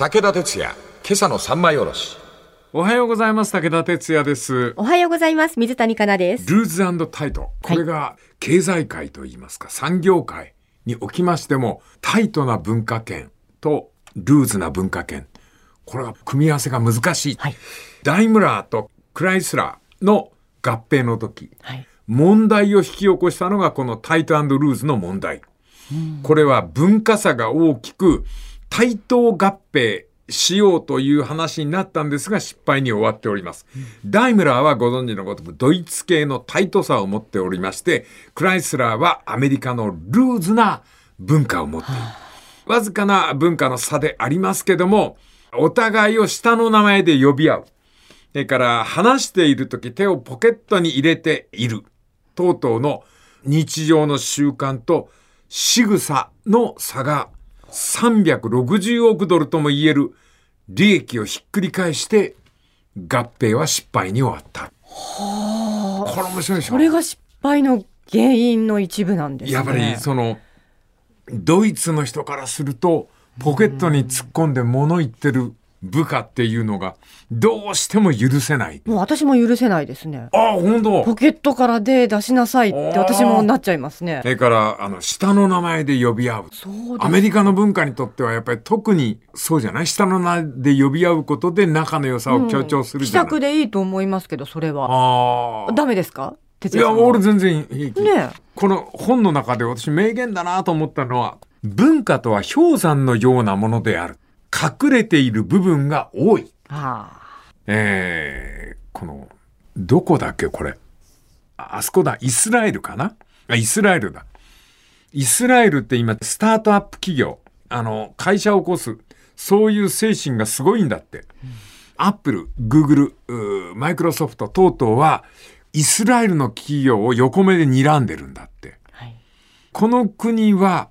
武田鉄矢、今朝の三枚おろし。おはようございます。武田哲也です。おはようございます。水谷香奈です。ルーズタイト。これが経済界といいますか、産業界におきましても、タイトな文化圏とルーズな文化圏。これは組み合わせが難しい。はいダイムラーとクライスラーの合併の時、はい。問題を引き起こしたのがこのタイトルーズの問題。これは文化差が大きく対等合併しようという話になったんですが失敗に終わっております。ダイムラーはご存知のごとくドイツ系のタイトさを持っておりまして、クライスラーはアメリカのルーズな文化を持っている。わずかな文化の差でありますけども、お互いを下の名前で呼び合う。それから話しているとき手をポケットに入れている。等々の日常の習慣と仕草の差が360億ドルとも言える利益をひっくり返して合併は失敗に終わった。これ面白いでしょ？それが失敗の原因の一部なんですね。やっぱりそのドイツの人からするとポケットに突っ込んで物言ってる部下っていうのがどうしても許せない。もう私も許せないですね。ああ、本当。ポケットからで出しなさいって私もなっちゃいますね。そ。れから、あの、下の名前で呼び合う。そうアメリカの文化にとってはやっぱり特にそうじゃない下の名で呼び合うことで仲の良さを強調する気じゃない。楽でいいと思いますけど、それは。ああ。ダメですかいや、俺全然平気。ねえこの本の中で私名言だなと思ったのは、文化とは氷山のようなものである。隠れている部分が多い。あえー、この、どこだっけこれ。ああそこだ。イスラエルかな？あ、イスラエルだ。イスラエルって今、スタートアップ企業、あの、会社を起こす、そういう精神がすごいんだって。アップル、グーグル、マイクロソフト等々は、イスラエルの企業を横目で睨んでるんだって。あ。はい。この国は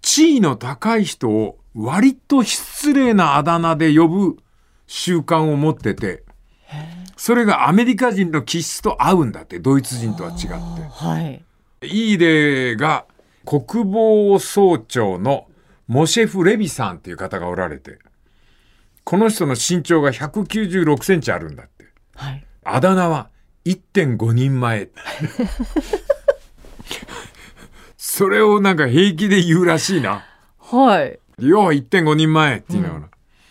地位の高い人を割と失礼なあだ名で呼ぶ習慣を持ってて、それがアメリカ人の気質と合うんだって、ドイツ人とは違っはい。て。いい例が国防総長のモシェフ・レビさんっていう方がおられて、この人の身長が196センチあるんだって。はい。あだ名は1.5人前。それをなんか平気で言うらしいな。はい。要は1.5人前っていうのはな、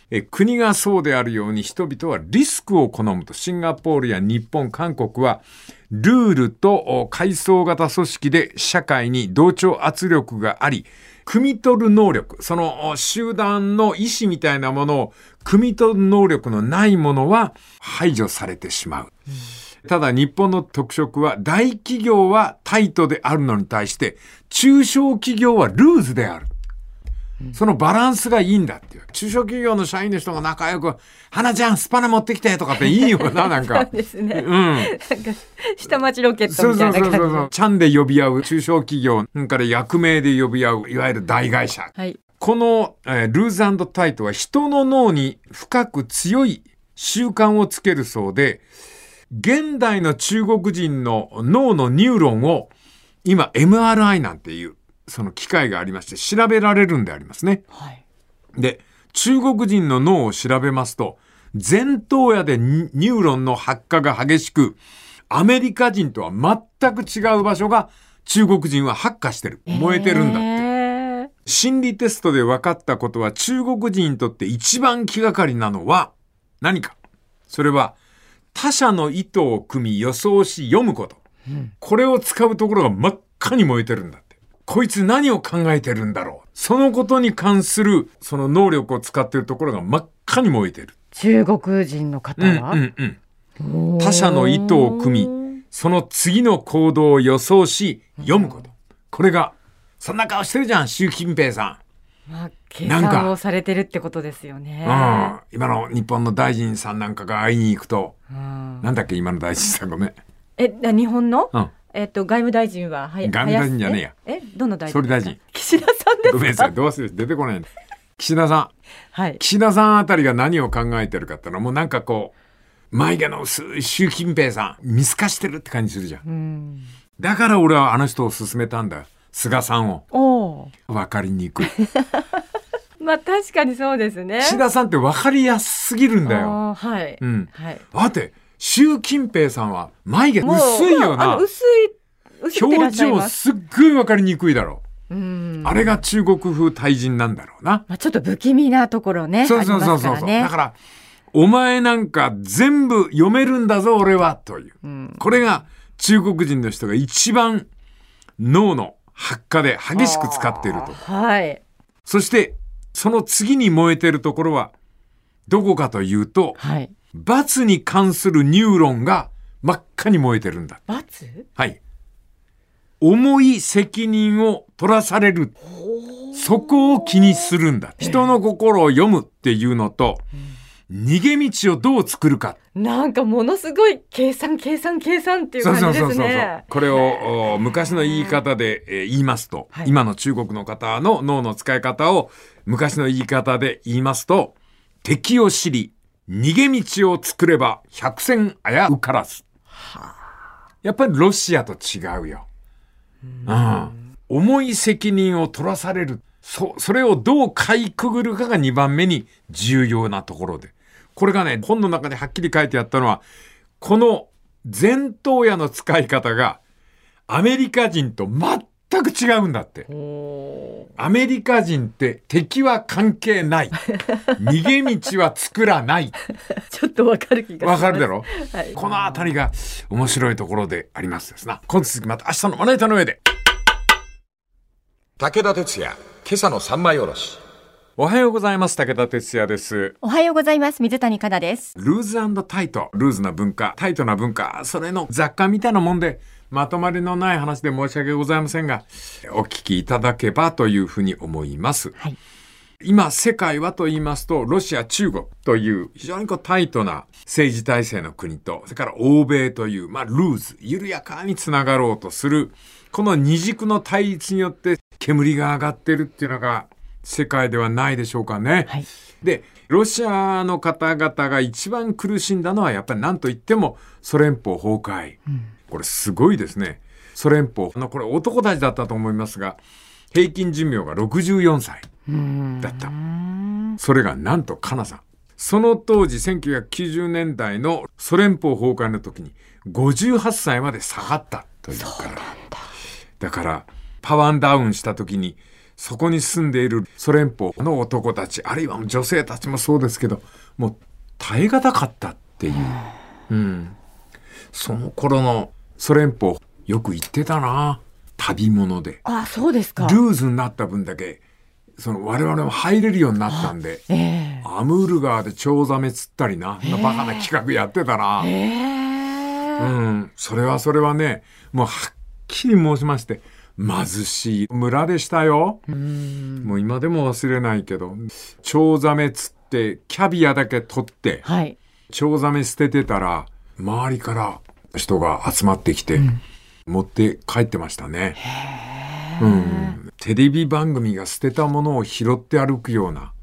え国がそうであるように人々はリスクを好むとシンガポールや日本韓国はルールとお階層型組織で社会に同調圧力があり汲み取る能力そのお集団の意思みたいなものを汲み取る能力のないものは排除されてしまう。ただ日本の特色は大企業はタイトであるのに対して中小企業はルーズである。そのバランスがいいんだっていう。中小企業の社員の人が仲良く、花ちゃんスパナ持ってきてとかっていいよな、なんか。ですね。うん。なんか、下町ロケットそうみたいうな感じそそうそうそう。ちゃんで呼び合う中小企業、から役名で呼び合う、いわゆる大会社。はい。この、えールーズタイトは人の脳に深く強い習慣をつけるそうで、現代の中国人の脳のニューロンを今 MRI なんていうその機械がありまして調べられるんでありますね。はい。で、中国人の脳を調べますと、前頭野でニニューロンの発火が激しく、アメリカ人とは全く違う場所が中国人は発火してる。燃えてるんだって。へ心理テストで分かったことは中国人にとって一番気がかりなのは何かそれは他者の意図を組み予想し読むこと。これを使うところが真っ赤に燃えてるんだ。こいつ何を考えてるんだろう。そのことに関するその能力を使っているところが真っ赤に燃えてる。中国人の方うんは、うんうん。他者の意図を組み、その次の行動を予想し読むこと。これが、そんな顔してるじゃん、習近平さん。まあ、計算をされてるってことですよね。うん、今の日本の大臣さんなんかが会いに行くと、うんなんだっけ今の大臣さんごめん。え、な日本の、うんえっと、外務大臣は、はや外務大臣じゃねえや林え、え？どの大臣総理大臣岸田さんですか？ごめんなさい、どうせ出てこない岸田さん。はい。岸田さんあたりが何を考えてるかってのはもうなんかこう、眉毛の薄い習近平さん、見透かしてるって感じするじゃん。うん。だから俺はあの人を勧めたんだよ。菅さんを。おお。わかりにくい。まあ確かにそうですね。岸田さんって分かりやすすぎるんだよ。はい。うん。はい。だって、習近平さんは眉毛薄いよな。薄表。情すっごい分かりにくいだろうん。う。あれが中国風対人なんだろうな。まあちょっと不気味なところね。そうそうそうそうねだから、お前なんか全部読めるんだぞ、俺は、という。うんこれが中国人の人が一番脳の発火で激しく使っていると。はい。そして、その次に燃えてるところは、どこかというと、はい。罰に関するニューロンが真っ赤に燃えてるんだ。罰はい。重い責任を取らされる。そこを気にするんだ。人の心を読むっていうのと、逃げ道をどう作るか。なんかものすごい計算計算計算っていう感じですね。これをお昔の言い方で、えー言いますと、はい今の中国の方の脳の使い方を昔の言い方で言いますと、敵を知り、逃げ道を作れば百戦危うからず。やっぱりロシアと違うよ。うん。重い責任を取らされる。そ、それをどうかいくぐるかが2番目に重要なところで。これがね、本の中ではっきり書いてあったのは、この前頭野の使い方がアメリカ人と全く違うんだって。おアメリカ人って敵は関係ない。逃げ道は作らない。ーちょっとわかる気が。わかるだろ？はい。このあたりが面白いところでありますですな。今続きまた明日のまな板の上で。武田鉄矢、今朝の三枚おろし。おはようございます。武田哲也です。おはようございます。水谷香奈です。ルーズタイト。ルーズな文化、タイトな文化、それの雑貨みたいなもんで、まとまりのない話で申し訳ございませんが、お聞きいただけばというふうに思います。はい。今、世界はと言いますと、ロシア、中国という非常にこうタイトな政治体制の国と、それから欧米という、まあ、ルーズ、緩やかにつながろうとする、この二軸の対立によって煙が上がってるっていうのが世界ではないでしょうかね。はい。で、ロシアの方々が一番苦しんだのはやっぱり何と言ってもソ連邦崩壊。これすごいですね。ソ連邦。あの、これ男たちだったと思いますが、平均寿命が64歳だった。それがなんとカナさん。その当時1990年代のソ連邦崩壊の時に58歳まで下がったというから。だからパワーダウンした時にそこに住んでいるソ連邦の男たち、あるいは女性たちもそうですけど、もう耐え難かったっていう。うん。その頃のソ連邦、よく行ってたな。旅物で。あ、そうですか。ルーズになった分だけ、その我々も入れるようになったんで、ええアムール川でチョウザメ釣ったりな、そんなバカな企画やってたな。ええうん、それはそれはね、もうはっきり申しまして、貧しい村でしたよ。もう今でも忘れないけど、チョウザメ釣って、キャビアだけ取って、はい。チョウザメ捨ててたら、周りから人が集まってきて、持って帰ってましたね。うん。テレビ番組が捨てたものを拾って歩くような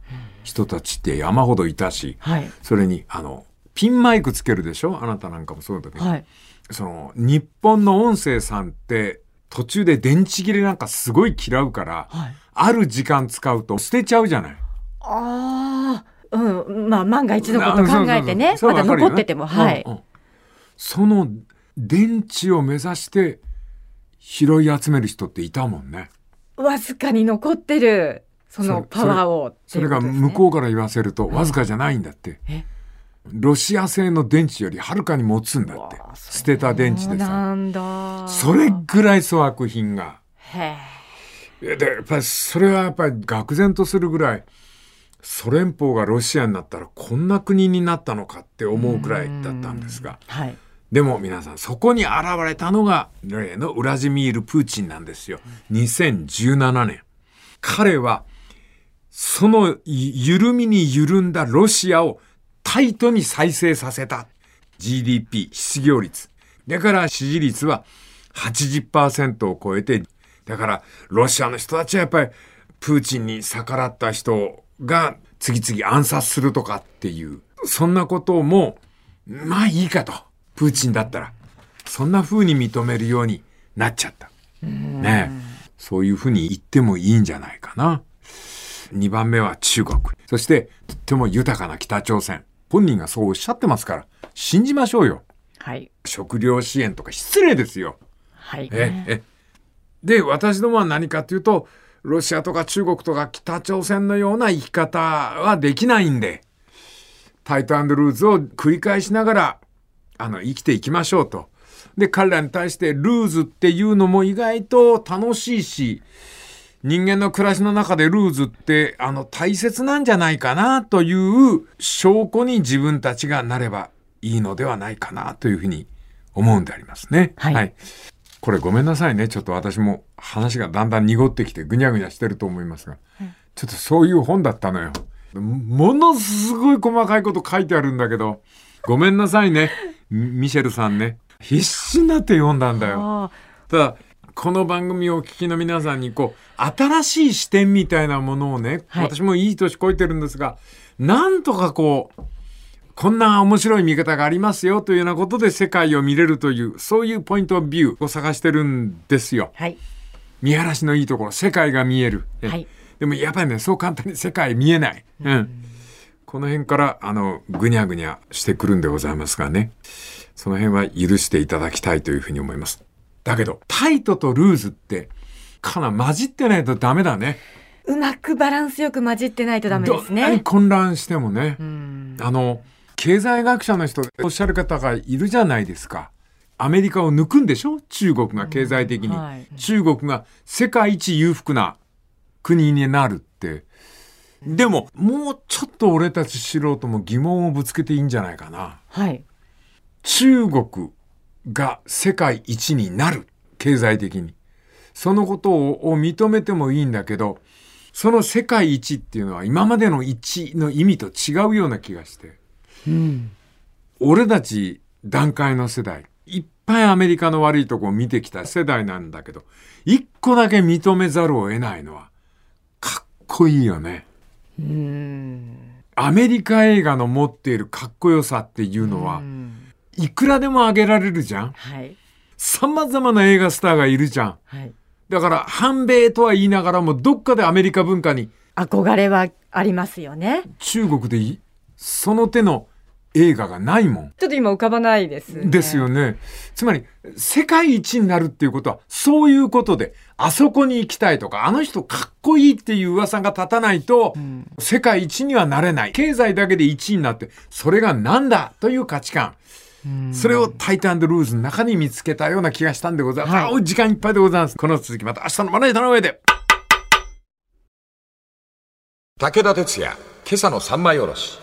人たちって山ほどいたし、はい。それに、あの、ピンマイクつけるでしょ？あなたなんかもそうだけど、はい。その、日本の音声さんって、途中で電池切れなんかすごい嫌うから、はい。ある時間使うと捨てちゃうじゃない。ああ、うん。まあ、万が一のこと考えてね。まだ残ってても、はいうん。うんその電池を目指して拾い集める人っていたもんね。わずかに残ってる、そのパワーを、それが向こうから言わせるとわずかじゃないんだって。え？ロシア製の電池よりはるかに持つんだって。捨てた電池でさ。なんだ。それぐらい粗悪品が。へえ。で、やっぱりそれはやっぱり愕然とするぐらい、ソ連邦がロシアになったらこんな国になったのかって思うくらいだったんですが。はい。でも皆さん、そこに現れたのが、例のウラジミール・プーチンなんですよ。2017年。彼は、その緩みに緩んだロシアをタイトに再生させた。GDP、失業率。だから支持率は80%を超えて、だからロシアの人たちはやっぱりプーチンに逆らった人が次々暗殺するとかっていう、そんなことも、まあいいかと。プーチンだったら。そんな風に認めるようになっちゃった。ねえそういう風に言ってもいいんじゃないかな。2番目は中国。そして、とっても豊かな北朝鮮。本人がそうおっしゃってますから、信じましょうよ。はい。食料支援とか失礼ですよ。はい。ええ。で、私どもは何かというと、ロシアとか中国とか北朝鮮のような生き方はできないんで、タイトルーズを繰り返しながら、あの、生きていきましょうと。で、彼らに対してルーズっていうのも意外と楽しいし、人間の暮らしの中でルーズって、あの、大切なんじゃないかなという証拠に自分たちがなればいいのではないかなというふうに思うんでありますね。はいこれごめんなさいね。ちょっと私も話がだんだん濁ってきてぐにゃぐにゃしてると思いますが、ちょっとそういう本だったのよ。ものすごい細かいこと書いてあるんだけど、ごめんなさいね。ミミシェルさんね。必死になって読んだんだよ。あただ、この番組をお聞きの皆さんに、こう、新しい視点みたいなものをね、はい私もいい年こいてるんですが、なんとかこう、こんな面白い見方がありますよというようなことで世界を見れるという、そういうポイントビューを探してるんですよ。はい。見晴らしのいいところ、世界が見える。えはいでもやっぱりね、そう簡単に世界見えない。うん。この辺から、あの、ぐにゃぐにゃしてくるんでございますがね。その辺は許していただきたいというふうに思います。だけど、タイトとルーズって、かな混じってないとダメだね。うまくバランスよく混じってないとダメですね。混乱してもね。うん。あの、経済学者の人でおっしゃる方がいるじゃないですか。アメリカを抜くんでしょ？中国が経済的に、うんはい中国が世界一裕福な国になるって。でも、もうちょっと俺たち素人も疑問をぶつけていいんじゃないかな。はい。中国が世界一になる。経済的に。そのことをを認めてもいいんだけど、その世界一っていうのは今までの一の意味と違うような気がして。うん。俺たち段階の世代、いっぱいアメリカの悪いとこを見てきた世代なんだけど、一個だけ認めざるを得ないのは、かっこいいよね。うん。アメリカ映画の持っているかっこよさっていうのはう、んいくらでも挙げられるじゃんはい。様々な映画スターがいるじゃん。はい。だから、反米とは言いながらも、どっかでアメリカ文化に、憧れはありますよね。中国でいその手の映画がないもん。ちょっと今浮かばないです、ね。ですよね。つまり、世界一になるっていうことは、そういうことで、あそこに行きたいとか、あの人かっこいいっていう噂が立たないと、ん世界一にはなれない。経済だけで一位になって、それがなんだという価値観。うんそれをタイタンルーズの中に見つけたような気がしたんでございます。はい時間いっぱいでございます。この続きまた明日のまな板の上で。武田鉄矢、今朝の三枚おろし。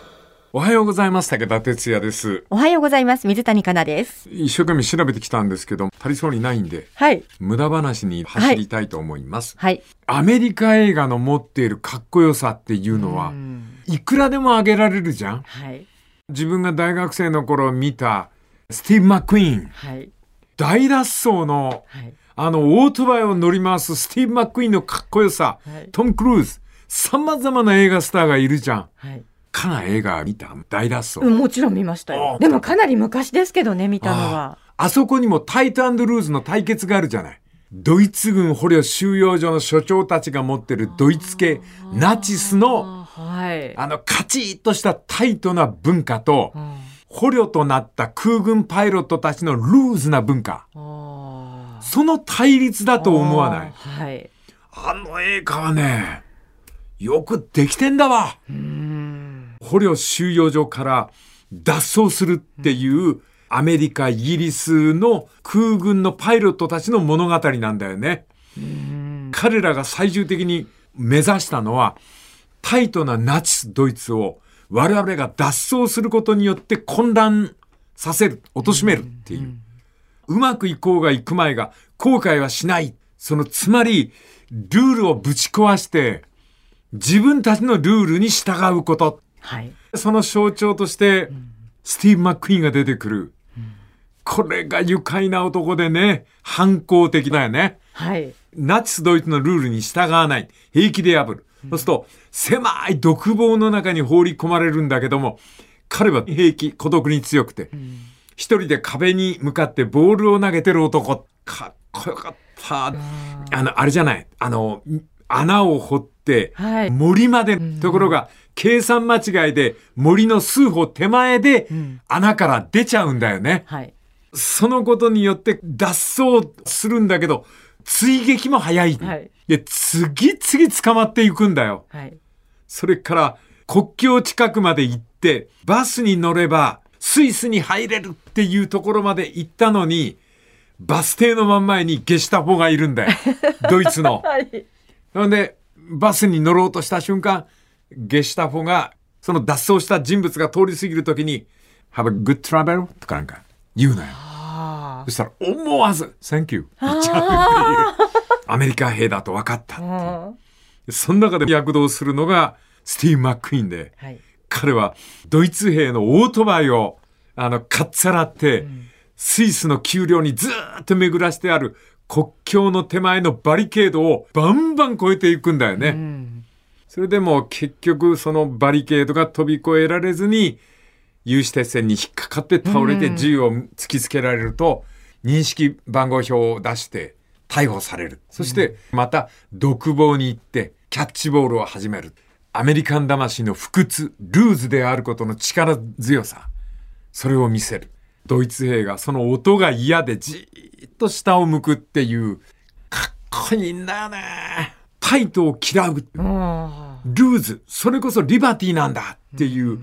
おはようございます。武田哲也です。おはようございます。水谷香奈です。一生懸命調べてきたんですけど、足りそうにないんで、はい。無駄話に走りたいと思います。はい。アメリカ映画の持っているかっこよさっていうのはう、んいくらでも挙げられるじゃんはい。自分が大学生の頃見た、スティーブ・マックイーン、はい。大脱走の、はい。あの、オートバイを乗り回すスティーブ・マックイーンのかっこよさ、はいトム・クルーズ、様々な映画スターがいるじゃん。はい。かな映画見た？大脱走。うんもちろん見ましたよ。あでもかなり昔ですけどね、見たのは。ああそこにもタイトルーズの対決があるじゃない。ドイツ軍捕虜収容所の所長たちが持ってるドイツ系ナチスのあはい。あのカチッとしたタイトな文化とうん捕虜となった空軍パイロットたちのルーズな文化。あその対立だーと思わない？はい。あの映画はね、よくできてんだわ。うん。捕虜収容所から脱走するっていうアメリカ、イギリスの空軍のパイロットたちの物語なんだよね。彼らが最終的に目指したのはタイトなナチスドイツを我々が脱走することによって混乱させる、貶めるっていう。うまくいこうがいくまいが後悔はしない。そのつまりルールをぶち壊して自分たちのルールに従うこと。はい。その象徴として、スティーブ・マック・イーンが出てくる。これが愉快な男でね、反抗的だよね。はい。ナチス・ドイツのルールに従わない。平気で破る。そうすると、狭い独房の中に放り込まれるんだけども、彼は平気、孤独に強くて、一人で壁に向かってボールを投げてる男。かっこよかった。あの、あれじゃない。あの、穴を掘って森まで、ところが、計算間違いで森の数歩手前で穴から出ちゃうんだよね。はい。そのことによって脱走するんだけど、追撃も早い。はいで、次々捕まっていくんだよ。はい。それから国境近くまで行って、バスに乗ればスイスに入れるっていうところまで行ったのに、バス停の真ん前にゲシュタポがいるんだよ。ドイツの。はい。なので、バスに乗ろうとした瞬間、ゲシュタポが、その脱走した人物が通り過ぎるときに、Have a good travel? とかなんか言うのよ。あそしたら思わず、Thank you 言っちゃうっていう。アメリカ兵だと分かったっていう。あ。その中で躍動するのがスティーブ・マック・イーンで、はい。彼はドイツ兵のオートバイをあのかっさらって、スイスの丘陵にずーっと巡らしてある国境の手前のバリケードをバンバン越えていくんだよね。うん。それでも結局そのバリケードが飛び越えられずに有刺鉄線に引っかかって倒れて銃を突きつけられると認識番号表を出して逮捕される。そしてまた独房に行ってキャッチボールを始める。アメリカン魂の不屈、ルーズであることの力強さ。それを見せる。ドイツ兵がその音が嫌でじと下を向くっていう、かっこいいんだよね。タイトを嫌う。あルーズ、それこそリバティなんだっていう、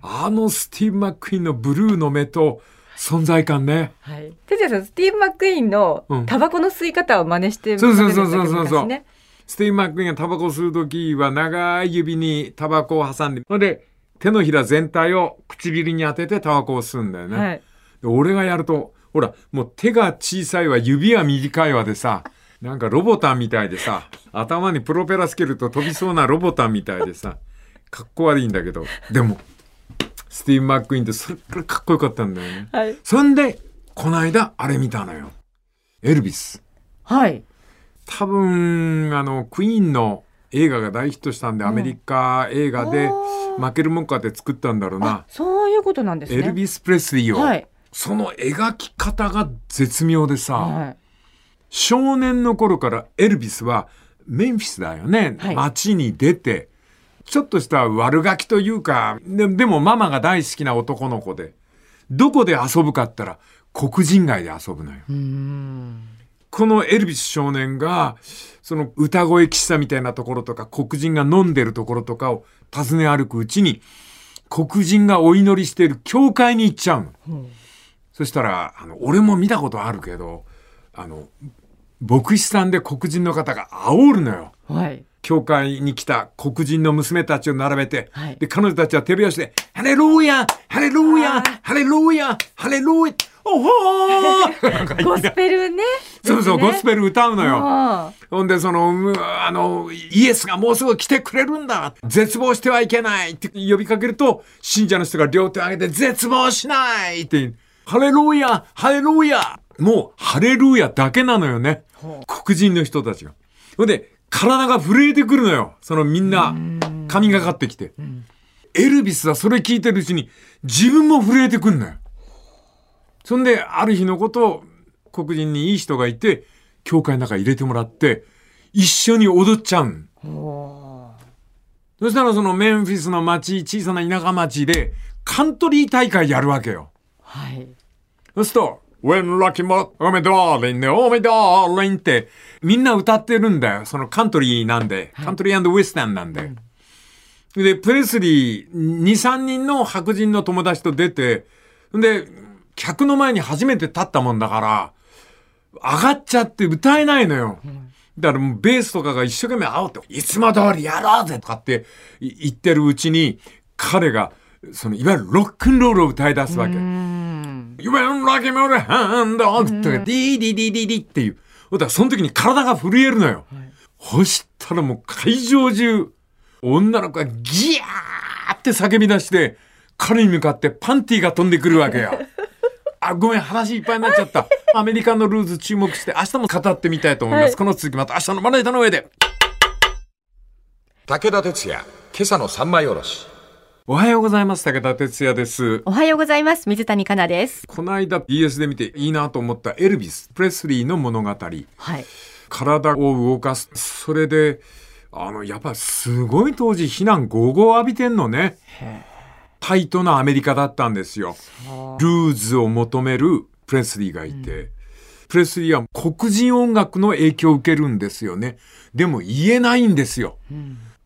あのスティーブ・マック・イーンのブルーの目と存在感ね。あ。はい。哲也さん、スティーブ・マック・イーンのうんタバコの吸い方を真似してそうそうそうそうそう昔ね。スティーブ・マック・イーンがタバコを吸うときは長い指にタバコを挟んで、ほんで手のひら全体を唇に当ててタバコを吸うんだよね。はい。で俺がやると、ほら、もう手が小さいわ、指は短いわでさ、なんかロボタンみたいでさ、頭にプロペラつけると飛びそうなロボタンみたいでさ、かっこ悪いんだけど、でも、スティーブ・マック・イーンってそれくらいかっこよかったんだよね。はい。そんで、この間、あれ見たのよ。エルビス。はい。多分、あの、クイーンの映画が大ヒットしたんで、アメリカ映画で、負けるもんかって作ったんだろうな。そういうことなんですね。エルビス・プレスリーを。はい。その描き方が絶妙でさ、はい。少年の頃からエルビスはメンフィスだよね、はい街に出てちょっとした悪ガキというかででもママが大好きな男の子でどこで遊ぶかったら黒人街で遊ぶのよ。このエルビス少年がその歌声喫茶みたいなところとか黒人が飲んでるところとかを訪ね歩くうちに黒人がお祈りしている教会に行っちゃうの。そしたら、あの、俺も見たことあるけど、あの、牧師さんで黒人の方が煽るのよ。はい。教会に来た黒人の娘たちを並べて、はいで、彼女たちは手拍子で、ハレルーヤハレルーヤハレルーヤハレルーヤおほー ゴスペルね。そうそう、ゴスペル歌うのよ。あほんで、その、うあの、イエスがもうすぐ来てくれるんだ絶望してはいけないって呼びかけると、信者の人が両手を上げて、絶望しないって、ハレルーヤハレルーヤもう、ハレルーヤだけなのよね。黒人の人たちが。ほんで、体が震えてくるのよ。そのみんな、神がかってきて。エルビスはそれ聞いてるうちに、自分も震えてくんのよ。そんで、ある日のこと、黒人にいい人がいて、教会の中に入れてもらって、一緒に踊っちゃうん。そしたらそのメンフィスの町、小さな田舎町で、カントリー大会やるわけよ。はい。そうすると、When Lucky Mo, Oh my darling, Oh my darling って、みんな歌ってるんだよ。そのカントリーなんで、カントリーウェスタンなんで。で、プレスリー、2、3人の白人の友達と出て、で、客の前に初めて立ったもんだから、上がっちゃって歌えないのよ。だからもうベースとかが一生懸命煽って、いつも通りやろうぜとかってい言ってるうちに、彼が、その、いわゆるロックンロールを歌い出すわけ。You went like a mother hand dog とか、ディーディーディーディーディーっていう。だからその時に体が震えるのよ。そしたらもう会場中、女の子がギャーって叫び出して、彼に向かってパンティーが飛んでくるわけよ。あ、ごめん、話いっぱいになっちゃった。アメリカのルーズ注目して、明日も語ってみたいと思います。はいこの続きまた明日のまな板の上で。武田鉄矢、今朝の三枚おろし。おはようございます。武田哲也です。おはようございます。水谷香奈です。この間 BS で見ていいなと思ったエルビス・プレスリーの物語。はい。体を動かす。それで、あの、やっぱすごい当時非難合々浴びてんのね。タイトなアメリカだったんですよ。ルーズを求めるプレスリーがいて、プレスリーは黒人音楽の影響を受けるんですよね。でも言えないんですよ。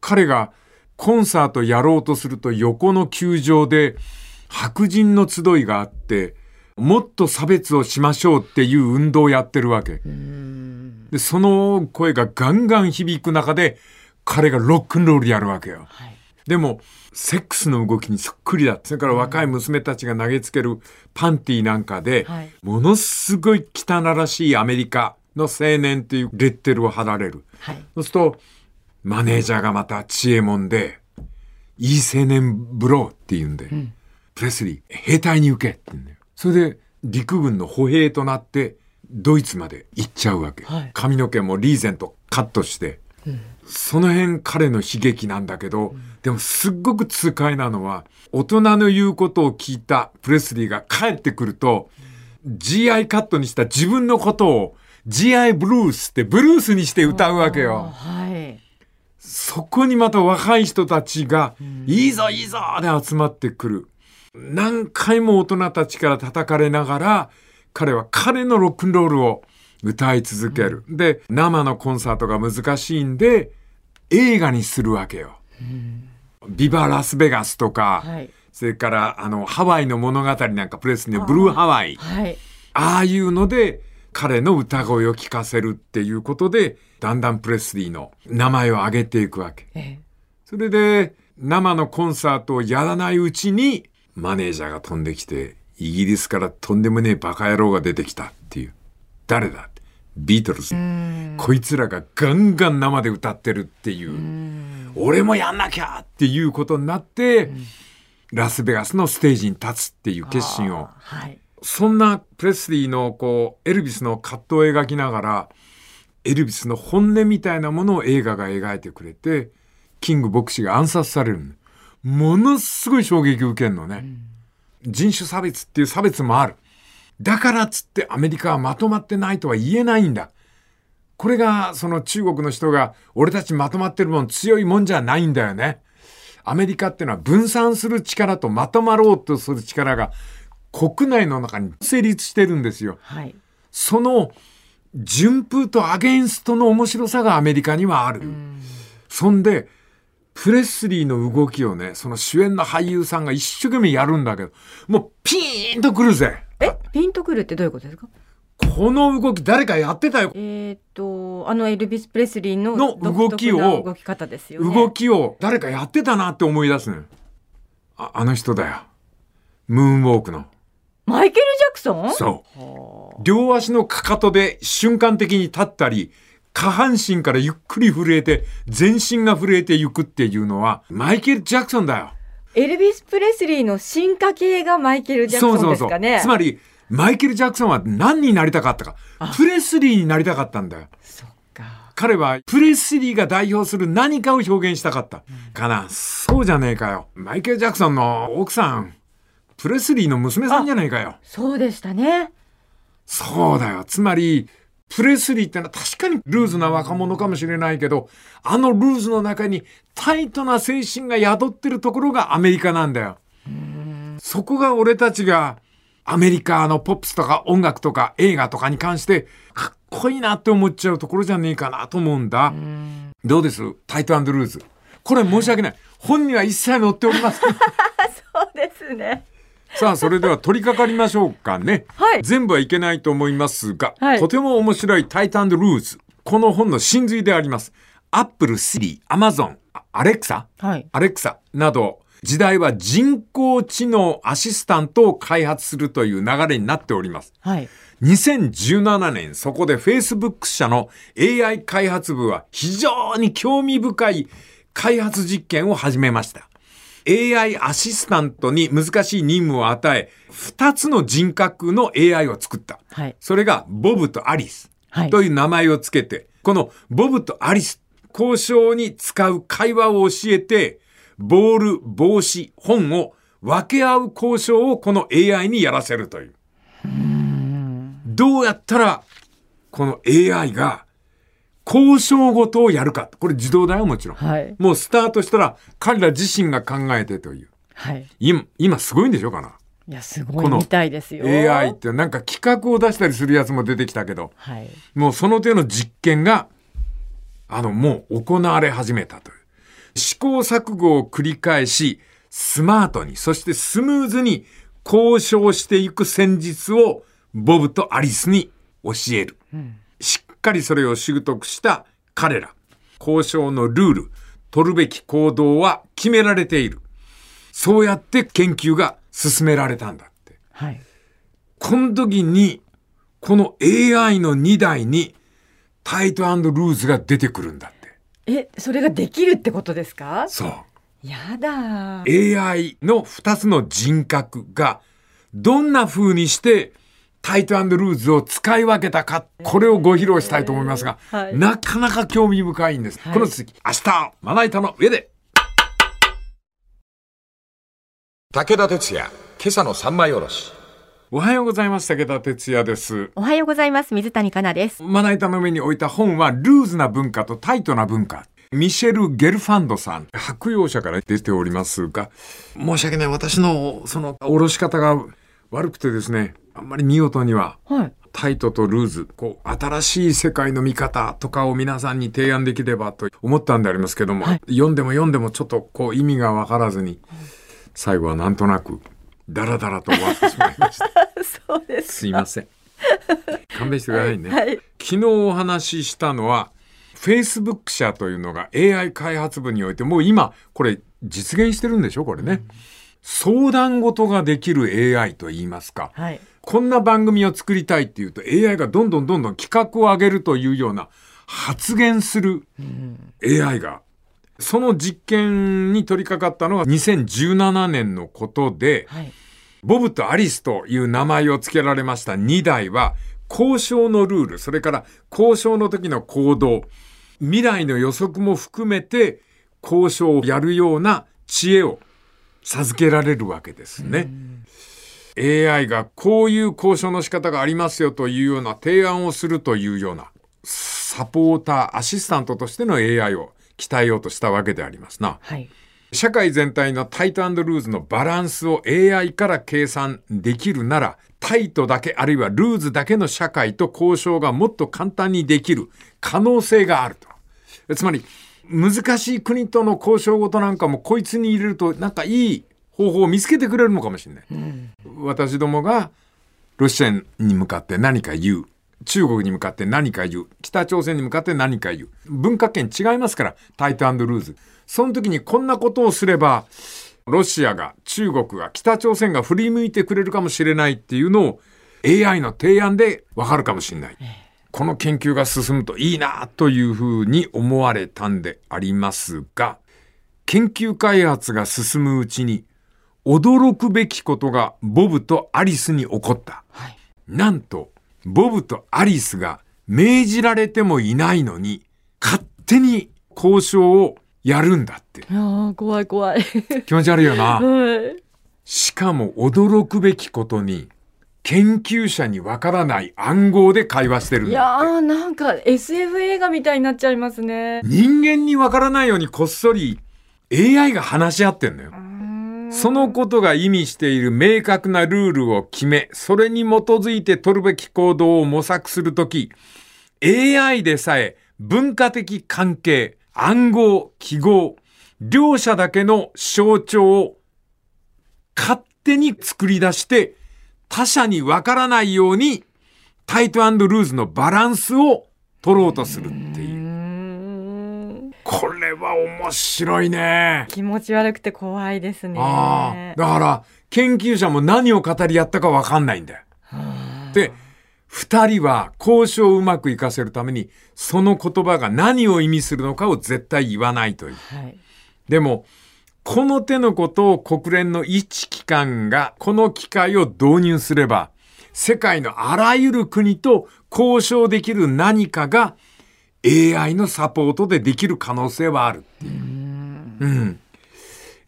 彼がコンサートやろうとすると横の球場で白人の集いがあって、もっと差別をしましょうっていう運動をやってるわけ。で、その声がガンガン響く中で、彼がロックンロールやるわけよ。でも、セックスの動きにそっくりだ。それから若い娘たちが投げつけるパンティなんかで、はいものすごい汚らしいアメリカの青年っていうレッテルを貼られる。はい。そうすると、マネージャーがまた知恵もんで、いい青年ブローって言うんで、プレスリー、兵隊に行けって言うんだよ。それで、陸軍の歩兵となって、ドイツまで行っちゃうわけ。はい髪の毛もリーゼントカットして、その辺彼の悲劇なんだけど、でもすっごく痛快なのは、大人の言うことを聞いたプレスリーが帰ってくると、GI カットにした自分のことを GI ブルースってブルースにして歌うわけよ。はい。そこにまた若い人たちが、いいぞいいぞで集まってくる。何回も大人たちから叩かれながら、彼は彼のロックンロールを歌い続ける。で、生のコンサートが難しいんで、映画にするわけよ。ビバラスベガスとか、はい。それから、あの、ハワイの物語なんかプレスにブルーハワイ。はい。ああいうので、彼の歌声を聞かせるっていうことで、だんだんプレスリーの名前を上げていくわけ。えそれで、生のコンサートをやらないうちに、マネージャーが飛んできて、イギリスからとんでもねえバカ野郎が出てきたっていう。誰だ？ビートルズ。こいつらがガンガン生で歌ってるっていう。俺もやんなきゃっていうことになって、ラスベガスのステージに立つっていう決心を。はい。そんなプレスリーのこう、エルビスの葛藤を描きながら、エルビスの本音みたいなものを映画が描いてくれて、キング牧師が暗殺されるの。ものすごい衝撃を受けるのね。人種差別っていう差別もある。だからっつってアメリカはまとまってないとは言えないんだ。これがその中国の人が俺たちまとまってるもん強いもんじゃないんだよね。アメリカってのは分散する力とまとまろうとする力が国内の中に成立してるんですよ。はい。その順風とアゲインストの面白さがアメリカにはある。そんで、プレスリーの動きをね、その主演の俳優さんが一生懸命やるんだけど、もうピーンとくるぜ。え、ピンとくるってどういうことですか？この動き誰かやってたよ。えーっと、あのエルビス・プレスリーのの動きを動き方ですよね。動きを誰かやってたなって思い出すのよ。あ、あの人だよ。ムーンウォークの。マイケル・ジャクソン？そう。両足のかかとで瞬間的に立ったり、下半身からゆっくり震えて、全身が震えていくっていうのは、マイケル・ジャクソンだよ。エルビス・プレスリーの進化系がマイケル・ジャクソンですかね？つまり、マイケル・ジャクソンは何になりたかったか？プレスリーになりたかったんだよ。そっか。彼はプレスリーが代表する何かを表現したかった。かな？そうじゃねえかよ。マイケル・ジャクソンの奥さん、プレスリーの娘さんじゃねえかよ。そうでしたね。そうだよ。つまり、プレスリーってのは確かにルーズな若者かもしれないけど、あのルーズの中にタイトな精神が宿ってるところがアメリカなんだよ。そこが俺たちがアメリカのポップスとか音楽とか映画とかに関してかっこいいなって思っちゃうところじゃねえかなと思うんだ。どうです？タイトルーズ。これ申し訳ない。本には一切載っております。そうですね。さあ、それでは取り掛かりましょうかね。はい全部はいけないと思いますが、はいとても面白いタイトルーズ。この本の真髄であります。アップル、シリ、アマゾン、アレクサ、はい。アレクサなど、時代は人工知能アシスタントを開発するという流れになっております。はい。2017年、そこで Facebook 社の AI 開発部は非常に興味深い開発実験を始めました。AI アシスタントに難しい任務を与え、二つの人格の AI を作った。はい。それがボブとアリスはいという名前をつけて、このボブとアリス、交渉に使う会話を教えて、ボール、帽子、本を分け合う交渉をこの AI にやらせるという。どうやったら、この AI が交渉ごとをやるか。これ自動だよ、もちろん。はい。もうスタートしたら彼ら自身が考えてという。はい。今、今すごいんでしょかないや、すごこのいみたいですよ。AI ってなんか企画を出したりするやつも出てきたけど、はい。もうその手の実験が、あの、もう行われ始めたという。試行錯誤を繰り返し、スマートに、そしてスムーズに交渉していく戦術をボブとアリスに教える。しっかりそれを習得した彼ら。交渉のルール、取るべき行動は決められている。そうやって研究が進められたんだって。はい。この時に、この AI の2台にタイトルーズが出てくるんだって。え、それができるってことですか？そう。やだー。AI の2つの人格がどんな風にしてタイトルーズを使い分けたか、これをご披露したいと思いますが、はいなかなか興味深いんです。はいこの続き、明日、まな板の上で。武田鉄矢、今朝の三枚おろし。おはようございます。武田哲也です。おはようございます。水谷香奈です。まな板の上に置いた本は、ルーズな文化とタイトな文化。ミシェル・ゲルファンドさん、白洋社から出ておりますが、申し訳ない。私の、その、おろし方が悪くてですね、あんまり見事には、はい。タイトとルーズ、こう、新しい世界の見方とかを皆さんに提案できればと思ったんでありますけども、読んでも読んでもちょっとこう意味がわからずに、最後はなんとなく、ダラダラと終わってしまいました。そうです。すいません。勘弁してくださいね。はい。昨日お話ししたのは、Facebook 社というのが AI 開発部において、もう今、これ実現してるんでしょこれね。相談事ができる AI と言いますか。はい。こんな番組を作りたいっていうと AI がどんどんどんどん企画を上げるというような発言する AI が、その実験に取り掛かったのが2017年のことで、はい。ボブとアリスという名前を付けられました2台は、交渉のルール、それから交渉の時の行動、未来の予測も含めて交渉をやるような知恵を授けられるわけですね。AI がこういう交渉の仕方がありますよというような提案をするというようなサポーター、アシスタントとしての AI を鍛えようとしたわけでありますな。はい。社会全体のタイトルーズのバランスを AI から計算できるなら、タイトだけあるいはルーズだけの社会と交渉がもっと簡単にできる可能性があると。つまり、難しい国との交渉事なんかもこいつに入れるとなんかいい方法を見つけてくれるのかもしれない。私どもがロシアに向かって何か言う。中国に向かって何か言う。北朝鮮に向かって何か言う。文化圏違いますから、タイトルーズ。その時にこんなことをすれば、ロシアが、中国が、北朝鮮が振り向いてくれるかもしれないっていうのを AI の提案でわかるかもしれない。この研究が進むといいなというふうに思われたんでありますが、研究開発が進むうちに、驚くべきことがボブとアリスに起こった。はい。なんと、ボブとアリスが命じられてもいないのに、勝手に交渉をやるんだって。いやー怖い怖い。気持ち悪いよな。はい。しかも驚くべきことに、研究者にわからない暗号で会話してるんいやだって。ーなんか SF 映画みたいになっちゃいますね。人間にわからないようにこっそり AI が話し合ってんのよ。そのことが意味している明確なルールを決め、それに基づいて取るべき行動を模索するとき、AI でさえ文化的関係、暗号、記号、両者だけの象徴を勝手に作り出して、他者にわからないようにタイトルーズのバランスを取ろうとするっていう。これは面白いね。気持ち悪くて怖いですね。ああ。だから、研究者も何を語り合ったかわかんないんだよ。で、二人は交渉をうまくいかせるために、その言葉が何を意味するのかを絶対言わないという。はい。でも、この手のことを国連の一機関がこの機会を導入すれば、世界のあらゆる国と交渉できる何かが AI のサポートでできる可能性はあるっていう。うん。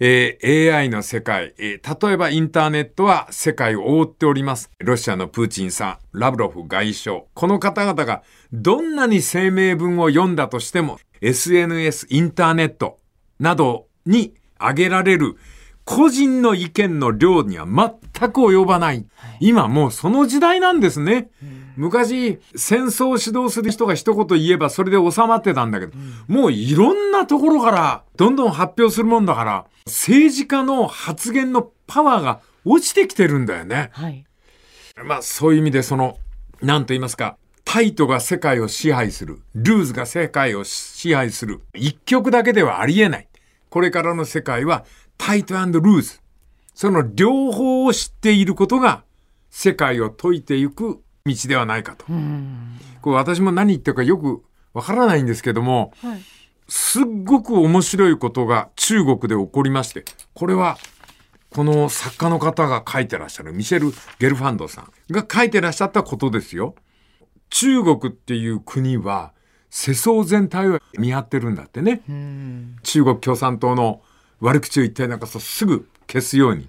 えー AI の世界、えー例えばインターネットは世界を覆っております。ロシアのプーチンさん、ラブロフ外相、この方々がどんなに声明文を読んだとしても、SNS、インターネットなどに挙げられる個人の意見の量には全く及ばない。今もうその時代なんですね。昔、戦争を指導する人が一言言えばそれで収まってたんだけど、もういろんなところからどんどん発表するもんだから、政治家の発言のパワーが落ちてきてるんだよね。はい。まあそういう意味でその、なんと言いますか、タイトが世界を支配する、ルーズが世界を支配する、一極だけではありえない。これからの世界はタイトルーズ。その両方を知っていることが世界を解いていく道ではないかと。これ私も何言ってるかよくわからないんですけども、はいすっごく面白いことが中国で起こりまして、これはこの作家の方が書いてらっしゃるミシェル・ゲルファンドさんが書いてらっしゃったことですよ。中国っていう国は世相全体を見張ってるんだってね。中国共産党の悪口を言ってなんかすぐ消すように。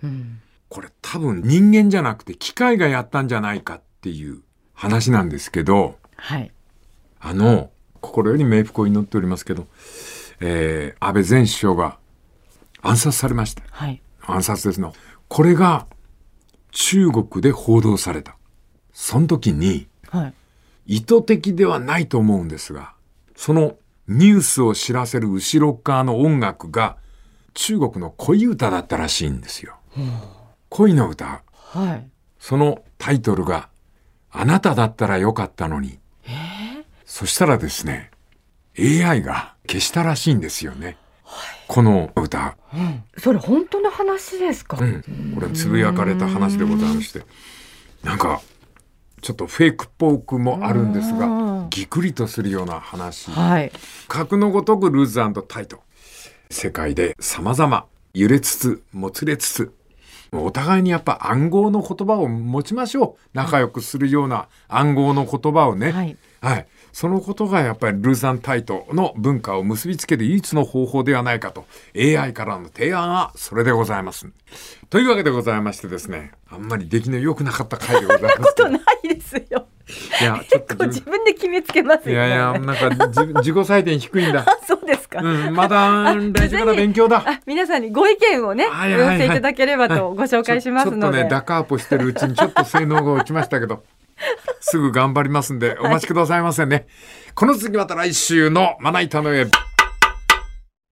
これ多分人間じゃなくて機械がやったんじゃないかっていう話なんですけど、はい。あの、心より冥福を祈っておりますけど、えー安倍前首相が暗殺されました。はい。暗殺ですの。これが中国で報道された。その時にはい。意図的ではないと思うんですが、そのニュースを知らせる後ろ側の音楽が中国の恋歌だったらしいんですよ。恋の歌。はい。そのタイトルが、あなただったらよかったのに。そしたらですね、AI が消したらしいんですよね。この歌。それ本当の話ですか？うん。これつぶやかれた話でございまして。なんか、ちょっとフェイクっぽくもあるんですうがん、ぎくりとするような話。はい。格のごとくルーズタイト。世界で様々揺れつつ、もつれつつ、お互いにやっぱ暗号の言葉を持ちましょう。仲良くするような暗号の言葉をね。はい。はい。そのことがやっぱりルーザンタイトの文化を結びつける唯一の方法ではないかと AI からの提案はそれでございます。というわけでございましてですね、あんまり出来の良くなかった回でございますけど。ことないですよ。いや、ちょっとこう自分で決めつけますいよね。やいや、なんか自 自己採点低いんだ。あ、そうですか。うん、まだ大丈夫だ、勉強だ。あ、皆さんにご意見をね、おはいはいはい寄せいただければとご紹介しますので。ちょちょっとね、ダカーポしてるうちにちょっと性能が落ちましたけど、すぐ頑張りますんで、お待ちくださいませね。この次また来週のまな板の上、